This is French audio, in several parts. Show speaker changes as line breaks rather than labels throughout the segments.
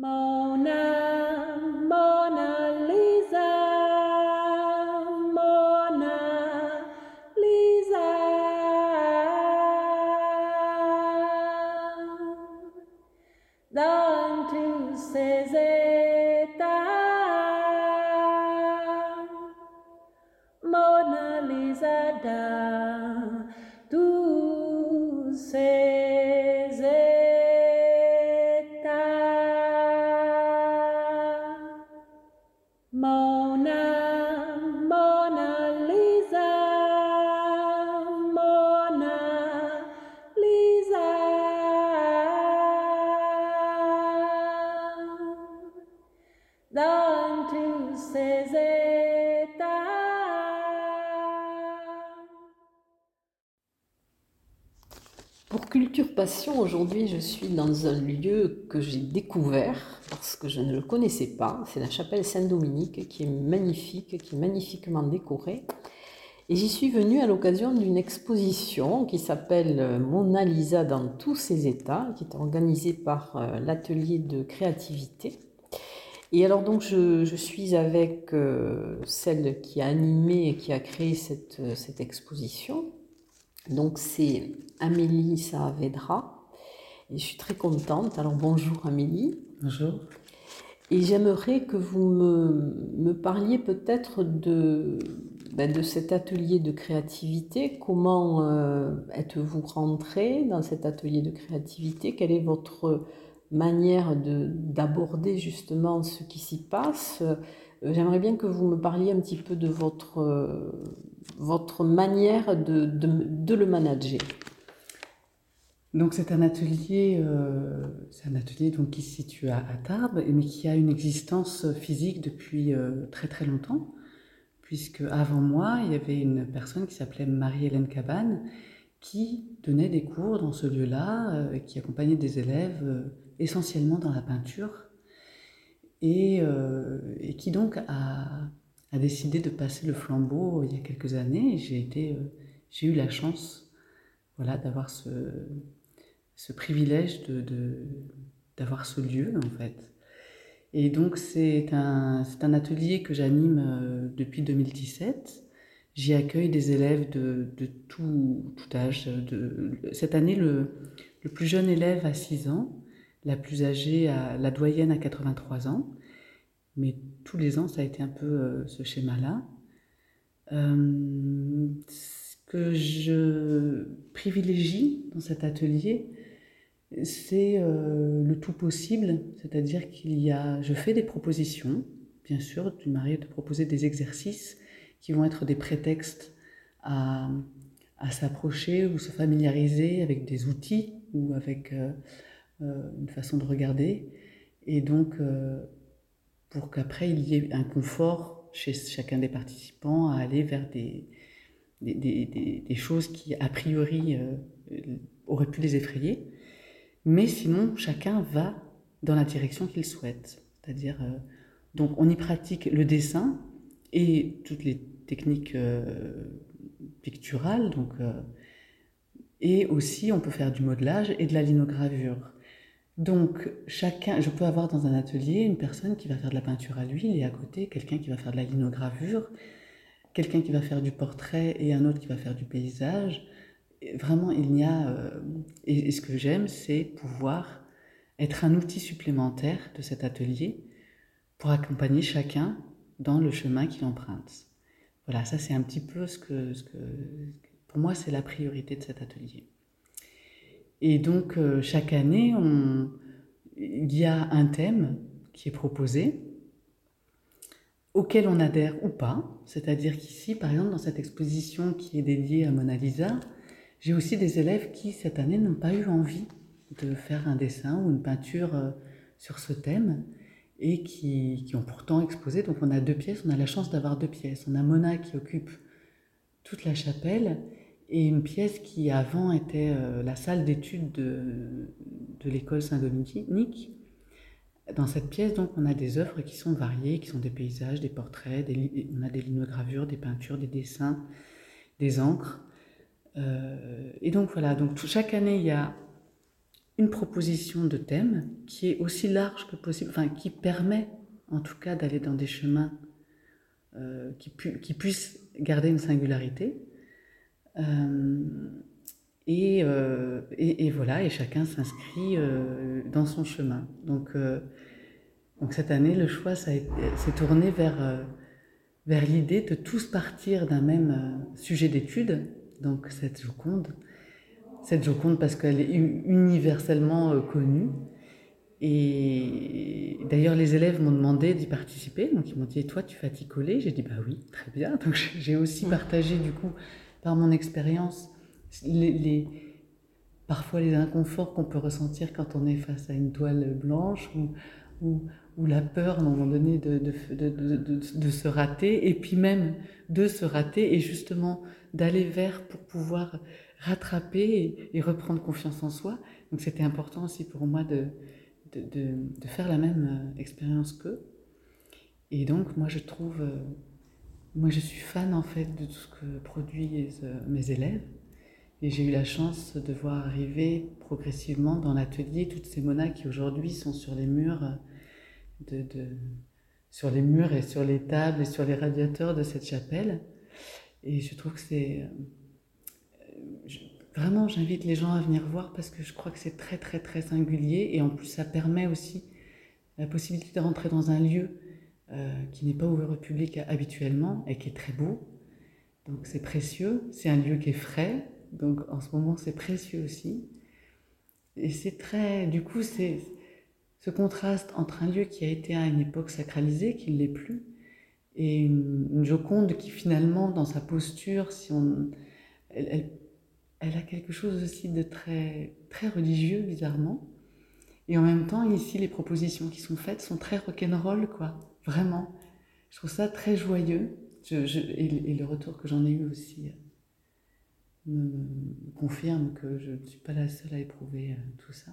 Mona, Mona,
Aujourd'hui, je suis dans un lieu que j'ai découvert parce que je ne le connaissais pas. C'est la chapelle Saint-Dominique qui est magnifique, qui est magnifiquement décorée. Et j'y suis venue à l'occasion d'une exposition qui s'appelle Mona Lisa dans tous ses états, qui est organisée par euh, l'atelier de créativité. Et alors donc je, suis avec euh, celle qui a animé et qui a créé cette, euh, cette exposition. Donc c'est Amélie Saavedra. Et je suis très contente. Alors bonjour Amélie.
Bonjour.
Et j'aimerais que vous me, me parliez peut-être de, ben, de cet atelier de créativité. Comment euh, êtes-vous rentrée dans cet atelier de créativité? Quelle est votre manière de- d'aborder justement ce qui s'y passe? J'aimerais bien que vous me parliez un petit peu de votre, euh, votre manière de, de, le manager.
Donc c'est un atelier, euh, c'est un atelier donc qui se situe à, à Tarbes, mais qui a une existence physique depuis euh, très très longtemps, puisque avant moi il y avait une personne qui s'appelait Marie-Hélène Cabane qui donnait des cours dans ce lieu-là, et qui accompagnait des élèves essentiellement dans la peinture, et, euh, et qui donc a, décidé de passer le flambeau il y a quelques années. Euh, j'ai eu la chance, voilà, d'avoir ce privilège d'avoir ce lieu en fait. Et donc c'est un, atelier que j'anime euh, depuis 2017. J'y accueille des élèves de, tout, âge. Cette année, le, le plus jeune élève a 6 ans, la plus âgée, a, la doyenne a 83 ans. Mais tous les ans, ça a été un peu euh, ce schéma-là. Euh, ce que je privilégie dans cet atelier, c'est euh, le tout possible, c'est-à-dire qu'il y a, je fais des propositions, bien sûr, tu m'arrives de proposer des exercices qui vont être des prétextes à, à s'approcher ou se familiariser avec des outils ou avec une façon de regarder, et donc euh, pour qu'après il y ait un confort chez chacun des participants à aller vers des, des, des- des- choses qui a priori euh, auraient pu les effrayer. Mais sinon, chacun va dans la direction qu'il souhaite. C'est-à-dire, euh, donc on y pratique le dessin et toutes les techniques euh, picturales, donc, euh, et aussi on peut faire du modelage et de la linogravure. Donc chacun, je peux avoir dans un atelier une personne qui va faire de la peinture à l'huile et à côté quelqu'un qui va faire de la linogravure, quelqu'un qui va faire du portrait et un autre qui va faire du paysage. Vraiment, il n'y a... euh, et, ce que j'aime, c'est pouvoir être un outil supplémentaire de cet atelier pour accompagner chacun dans le chemin qu'il emprunte. Voilà, ça c'est un petit peu que... Ce que pour moi, c'est la priorité de cet atelier. Et donc, euh, chaque année, on- il y a un thème qui est proposé, auquel on adhère ou pas. C'est-à-dire qu'ici, par exemple, dans cette exposition qui est dédiée à Mona Lisa, j'ai aussi des élèves qui, cette année, n'ont pas eu envie de faire un dessin ou une peinture euh, sur ce thème et qui, qui ont pourtant exposé. Donc, on a deux pièces, on a la chance d'avoir deux pièces. On a Mona qui occupe toute la chapelle et une pièce qui avant était euh, la salle d'études de, de l'école Saint-Dominique. Dans cette pièce, donc, on a des œuvres qui sont variées, qui sont des paysages, des portraits, des on a des linogravures, des peintures, des dessins, des encres. Euh, et donc voilà, donc chaque année, il y a une proposition de thème qui est aussi large que possible, enfin qui permet en tout cas d'aller dans des chemins euh, qui, puissent garder une singularité. Euh, et, euh, et, et, voilà, et chacun s'inscrit euh, dans son chemin. Donc, donc cette année, le choix s'est tourné vers, vers l'idée de tous partir d'un même sujet d'étude, donc cette Joconde. Cette Joconde parce qu'elle est universellement connue. Et d'ailleurs, les élèves m'ont demandé d'y participer. Donc, ils m'ont dit, et toi, tu vas t'y coller? J'ai dit, bah oui, très bien. Donc, j'ai aussi partagé, du coup, par mon expérience, les, parfois les inconforts qu'on peut ressentir quand on est face à une toile blanche ou, ou, la peur à un moment donné de, de, de, de, se rater, et puis même de se rater et justement d'aller vers pour pouvoir rattraper et, reprendre confiance en soi. Donc c'était important aussi pour moi de, de, faire la même expérience qu'eux. Et donc moi je trouve, moi je suis fan en fait de tout ce que produisent mes élèves. Et j'ai eu la chance de voir arriver progressivement dans l'atelier toutes ces monas qui aujourd'hui sont sur les murs, de, sur les murs et sur les tables et sur les radiateurs de cette chapelle. Et je trouve que c'est... Vraiment, j'invite les gens à venir voir parce que je crois que c'est très très très singulier et en plus ça permet aussi la possibilité de rentrer dans un lieu euh, qui n'est pas ouvert au public habituellement et qui est très beau. Donc c'est précieux, c'est un lieu qui est frais, donc en ce moment, c'est précieux aussi. Et c'est très. Du coup, c'est ce contraste entre un lieu qui a été à une époque sacralisé, qui ne l'est plus, et une, Joconde qui finalement, dans sa posture, si on, elle, elle, elle, a quelque chose aussi de très, très religieux, bizarrement. Et en même temps, ici, les propositions qui sont faites sont très rock'n'roll, quoi. Vraiment. Je trouve ça très joyeux. Je, je, et, et, le retour que j'en ai eu aussi me confirme que je ne suis pas la seule à éprouver euh, tout ça.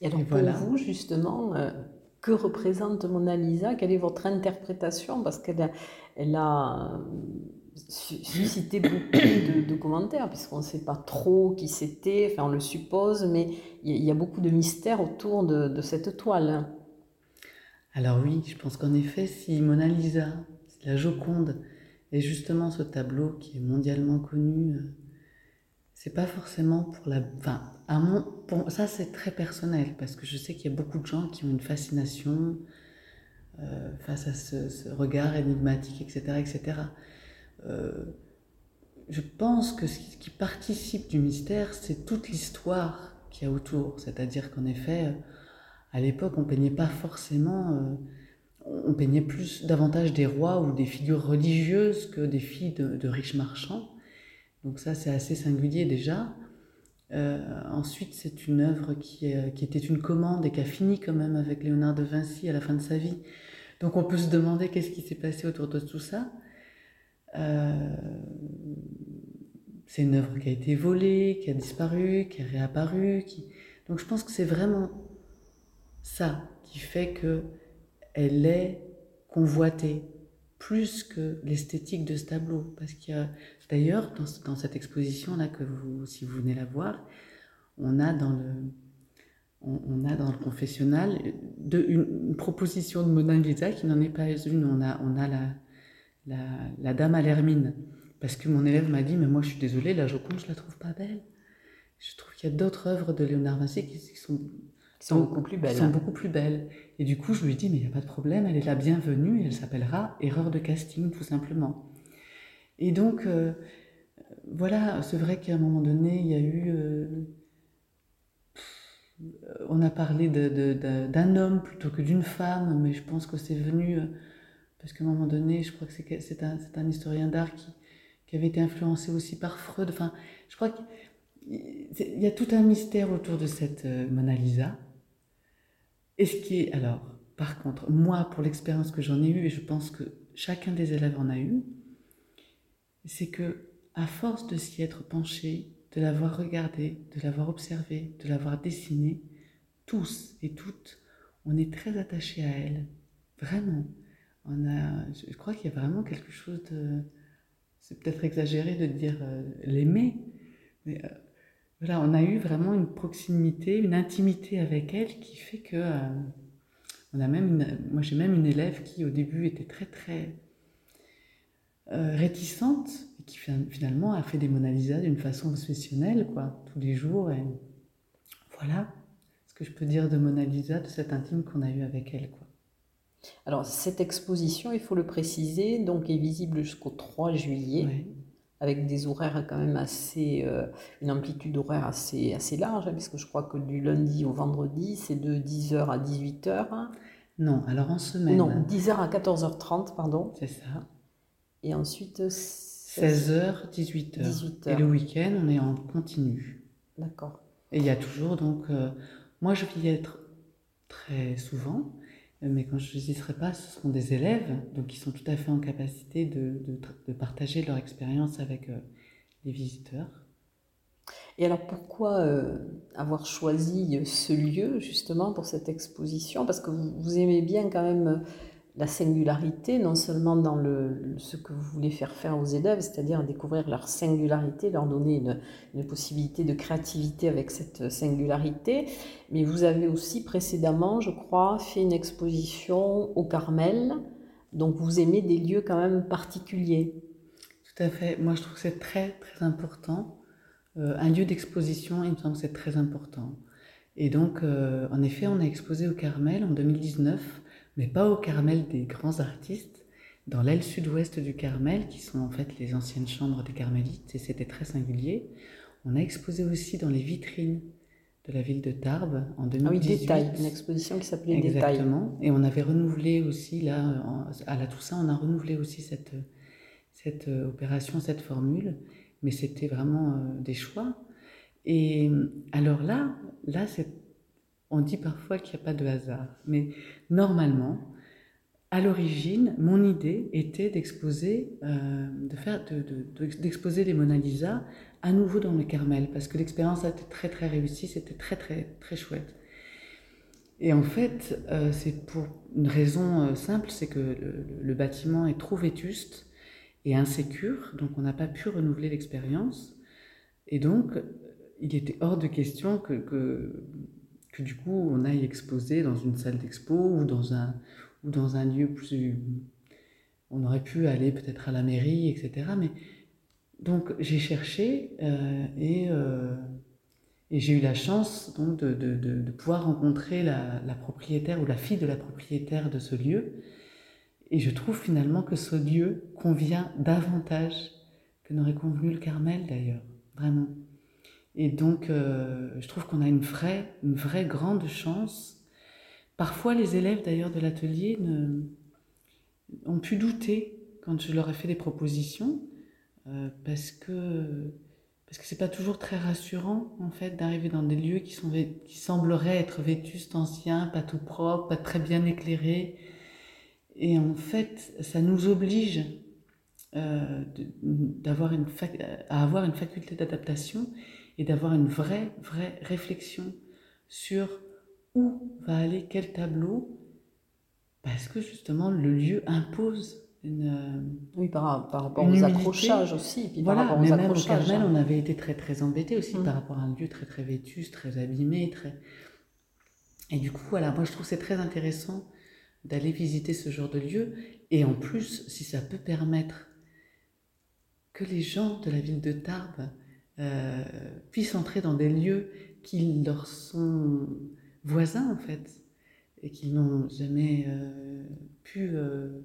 Et alors et pour voilà. vous, justement, euh, que représente Mona Lisa? Quelle est votre interprétation? Parce qu'elle a, elle a suscité beaucoup de, de commentaires, puisqu'on ne sait pas trop qui c'était, enfin on le suppose, mais il y a beaucoup de mystères autour de, de cette toile.
Alors oui, je pense qu'en effet, si Mona Lisa, la Joconde, est justement ce tableau qui est mondialement connu, euh, c'est pas forcément pour la. Enfin, ça c'est très personnel parce que je sais qu'il y a beaucoup de gens qui ont une fascination euh, face à ce, regard énigmatique, etc., etc. Euh, je pense que ce qui participe du mystère, c'est toute l'histoire qu'il y a autour. C'est-à-dire qu'en effet, à l'époque, on peignait pas forcément. Euh, on peignait plus davantage des rois ou des figures religieuses que des filles de, riches marchands. Donc ça, c'est assez singulier déjà. Euh, ensuite, c'est une œuvre qui, est, qui, était une commande et qui a fini quand même avec Léonard de Vinci à la fin de sa vie. Donc on peut se demander qu'est-ce qui s'est passé autour de tout ça. Euh, c'est une œuvre qui a été volée, qui a disparu, qui est réapparue. Qui... Donc je pense que c'est vraiment ça qui fait que elle est convoitée plus que l'esthétique de ce tableau. Parce qu'il y a D'ailleurs, dans, dans, cette exposition-là, que vous, si vous venez la voir, on a dans le, on, a dans le confessionnal de, une, proposition de Mona Lisa qui n'en est pas une. On a, on a la, la, la dame à l'hermine. Parce que mon élève m'a dit, mais moi je suis désolée, la Joconde, je la trouve pas belle. Je trouve qu'il y a d'autres œuvres de Léonard Vinci qui sont,
qui sont, beaucoup plus belles.
sont beaucoup plus belles. Et du coup, je lui dit, mais il n'y a pas de problème, elle est la bienvenue, et elle s'appellera Erreur de casting, tout simplement. Et donc, euh, voilà, c'est vrai qu'à un moment donné, il y a eu... Euh, on a parlé d'un homme plutôt que d'une femme, mais je pense que c'est venu... Euh, parce qu'à un moment donné, je crois que c'est un, un, historien d'art qui, qui, avait été influencé aussi par Freud. Enfin, je crois qu'il y a tout un mystère autour de cette Mona Lisa. Et ce qui est... Alors, par contre, moi, pour l'expérience que j'en ai eue, et je pense que chacun des élèves en a eu, c'est que à force de s'y être penché, de l'avoir regardé, de l'avoir observé, de l'avoir dessiné, tous et toutes, on est très attachés à elle. Vraiment. On a, je crois qu'il y a vraiment quelque chose de. C'est peut-être exagéré de dire euh, l'aimer, mais euh, voilà, on a eu vraiment une proximité, une intimité avec elle qui fait que euh, on a même une- moi j'ai même une élève qui au début était très très euh, réticente et qui fin- finalement a fait des Mona Lisa d'une façon obsessionnelle quoi, tous les jours et voilà ce que je peux dire de Mona Lisa, de cette intime qu'on a eu avec elle quoi.
Alors, cette exposition, il faut le préciser, donc est visible jusqu'au 3 juillet. Avec des horaires quand même assez, euh, une amplitude horaire assez, assez large, hein, puisque je crois que du lundi au vendredi, c'est de 10h à 18h.
Non, alors en semaine,
Non, 10h à 14h30, pardon.
c'est ça,
Et ensuite, 16
16h, 18h.
18
Et le week-end, on est en continu.
D'accord.
Et il y a toujours donc, euh, moi je vais y être très souvent, mais quand je n'y serai pas, ce seront des élèves, donc qui sont tout à fait en capacité de, de, partager leur expérience avec euh, les visiteurs.
Et alors pourquoi euh, avoir choisi ce lieu justement pour cette exposition? Parce que vous, aimez bien quand même euh, la singularité, non seulement dans le, ce que vous voulez faire faire aux élèves, c'est-à-dire découvrir leur singularité, leur donner une, une possibilité de créativité avec cette singularité, mais vous avez aussi précédemment, je crois, fait une exposition au Carmel, donc vous aimez des lieux quand même particuliers.
Tout à fait. Moi je trouve que c'est très très important. Euh, un lieu d'exposition, il me semble que c'est très important. Et donc, euh, en effet, on a exposé au Carmel en 2019, mais pas au Carmel des grands artistes, dans l'aile sud-ouest du Carmel, qui sont en fait les anciennes chambres des carmélites, et c'était très singulier. On a exposé aussi dans les vitrines de la ville de Tarbes en
Ah
2018.
oui, Détail, une exposition qui s'appelait Détail.
Exactement. Et on avait renouvelé aussi, là, à la Toussaint, on a renouvelé aussi cette, cette euh, opération, cette formule, mais c'était vraiment euh, des choix. Et alors là, là c'est, on dit parfois qu'il n'y a pas de hasard, mais normalement, à l'origine, mon idée était d'exposer, euh, de faire, les Mona Lisa à nouveau dans le Carmel, parce que l'expérience a été très très réussie, c'était très très très chouette. Et en fait, euh, c'est pour une raison euh, simple, c'est que le, bâtiment est trop vétuste et insécure, donc on n'a pas pu renouveler l'expérience. Et donc, il était hors de question que, que, que du coup on aille exposer dans une salle d'expo ou dans un, ou dans un lieu plus... On aurait pu aller peut-être à la mairie, etc. Mais donc j'ai cherché euh, et, euh, et j'ai eu la chance donc de, de- de- de pouvoir rencontrer la, la propriétaire ou la fille de la propriétaire de ce lieu. Et je trouve finalement que ce lieu convient davantage que n'aurait convenu le Carmel d'ailleurs, vraiment. Et donc euh, je trouve qu'on a une vraie, une vraie grande chance. Parfois les élèves d'ailleurs de l'atelier ont pu douter quand je leur ai fait des propositions euh, parce que parce que c'est pas toujours très rassurant en fait d'arriver dans des lieux qui sont qui sembleraient être vétustes, anciens, pas tout propres, pas très bien éclairés. Et en fait, ça nous oblige euh, à avoir une faculté d'adaptation et d'avoir une vraie vraie réflexion sur où va aller quel tableau parce que justement le lieu impose une euh,
Oui, par, par rapport aux
humilité.
accrochages aussi. Puis par
voilà,
rapport
mais
aux
même au. Carmel,
hein.
on avait été très très embêtés aussi
Mm.
par rapport à un lieu très très vétus, très abîmé, très. Et du coup, voilà, moi je trouve que c'est très intéressant d'aller visiter ce genre de lieu. Et en plus, si ça peut permettre que les gens de la ville de Tarbes euh, puissent entrer dans des lieux qui leur sont voisins en fait, et qu'ils n'ont jamais euh, pu euh,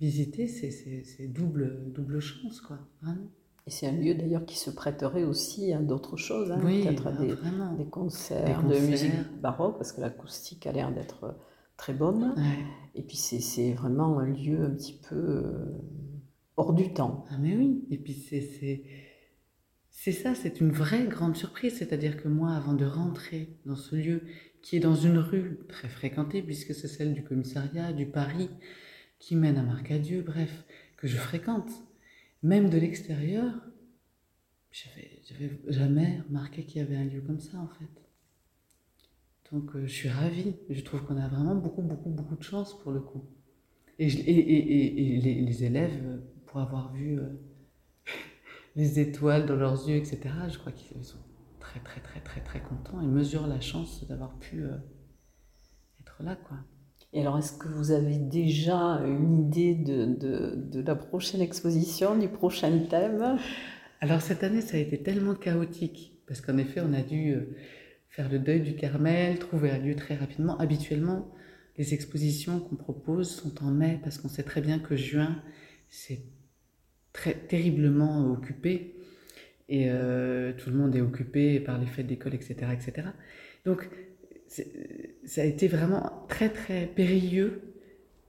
visiter, c'est- double, double chance, quoi, vraiment.
Et c'est un lieu d'ailleurs qui se prêterait aussi à d'autres choses, hein,
Oui,
peut-être à
bah,
des, concerts de musique baroque, parce que l'acoustique a l'air d'être très bonne.
Ouais.
Et puis c'est vraiment un lieu un petit peu hors du temps.
Ah mais oui, et puis c'est c'est ça, c'est une vraie grande surprise, c'est-à-dire que moi, avant de rentrer dans ce lieu qui est dans une rue très fréquentée, puisque c'est celle du commissariat, du Paris, qui mène à Marcadieu, bref, que je fréquente, même de l'extérieur, j'avais j'avais jamais remarqué qu'il y avait un lieu comme ça en fait. Donc euh, je suis ravie, je trouve qu'on a vraiment beaucoup, beaucoup, beaucoup de chance pour le coup. Et, les élèves, euh, pour avoir vu euh, les étoiles dans leurs yeux, etc., je crois qu'ils sont très très très très très content et mesure la chance d'avoir pu euh, être là quoi.
Et alors, est-ce que vous avez déjà une idée de, de, de la prochaine exposition, du prochain thème?
Alors cette année, ça a été tellement chaotique parce qu'en effet, on a dû euh, faire le deuil du Carmel, trouver un lieu très rapidement. Habituellement, les expositions qu'on propose sont en mai parce qu'on sait très bien que juin, c'est très terriblement occupé et euh, tout le monde est occupé par les fêtes d'école, etc., etc. Donc, ça a été vraiment très très périlleux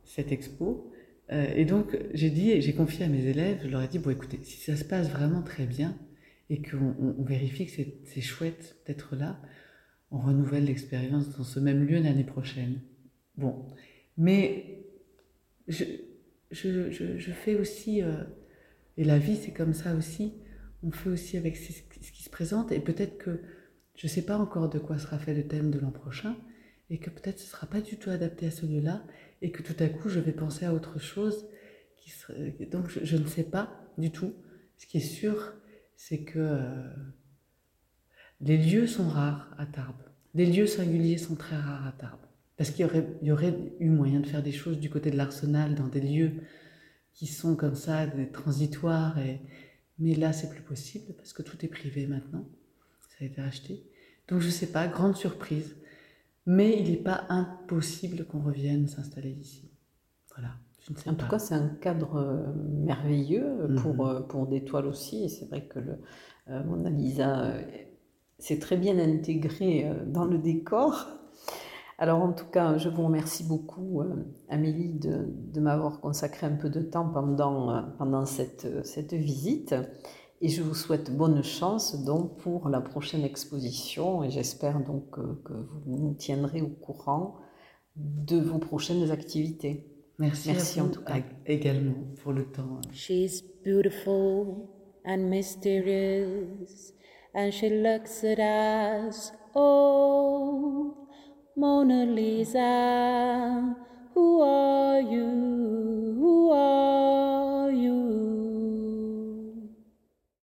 cette expo. Euh, et donc, j'ai dit, j'ai confié à mes élèves, je leur ai dit bon, écoutez, si ça se passe vraiment très bien et qu'on on vérifie que c'est chouette d'être là, on renouvelle l'expérience dans ce même lieu l'année prochaine. Bon, mais je, je, je, je fais aussi, euh, et la vie c'est comme ça aussi, on fait aussi avec ce, qui se présente, et peut-être que je ne sais pas encore de quoi sera fait le thème de l'an prochain, et que peut-être ce ne sera pas du tout adapté à ce lieu-là, et que tout à coup je vais penser à autre chose. Donc je, ne sais pas du tout. Ce qui est sûr, c'est que euh, les lieux sont rares à Tarbes. Les lieux singuliers sont très rares à Tarbes. Parce qu'il y aurait eu moyen de faire des choses du côté de l'arsenal, dans des lieux qui sont comme ça, des transitoires. Et... Mais là, c'est plus possible parce que tout est privé maintenant. Ça a été acheté. Donc je ne sais pas, grande surprise. Mais il n'est pas impossible qu'on revienne s'installer ici. Voilà.
Je ne sais en pas. tout cas, c'est un cadre euh, merveilleux pour, mm -hmm. pour des toiles aussi. Et c'est vrai que le, euh, Mona Lisa euh, s'est très bien intégré euh, dans le décor. Alors en tout cas, je vous remercie beaucoup, euh, Amélie, de, de m'avoir consacré un peu de temps pendant, euh, pendant cette, cette visite. Et je vous souhaite bonne chance donc pour la prochaine exposition et j'espère donc que, que, vous nous tiendrez au courant de vos prochaines activités.
Merci, Merci en tout cas. Également pour le temps.
She's beautiful and mysterious and she looks at us oh Mona Lisa, who are you? Who are you?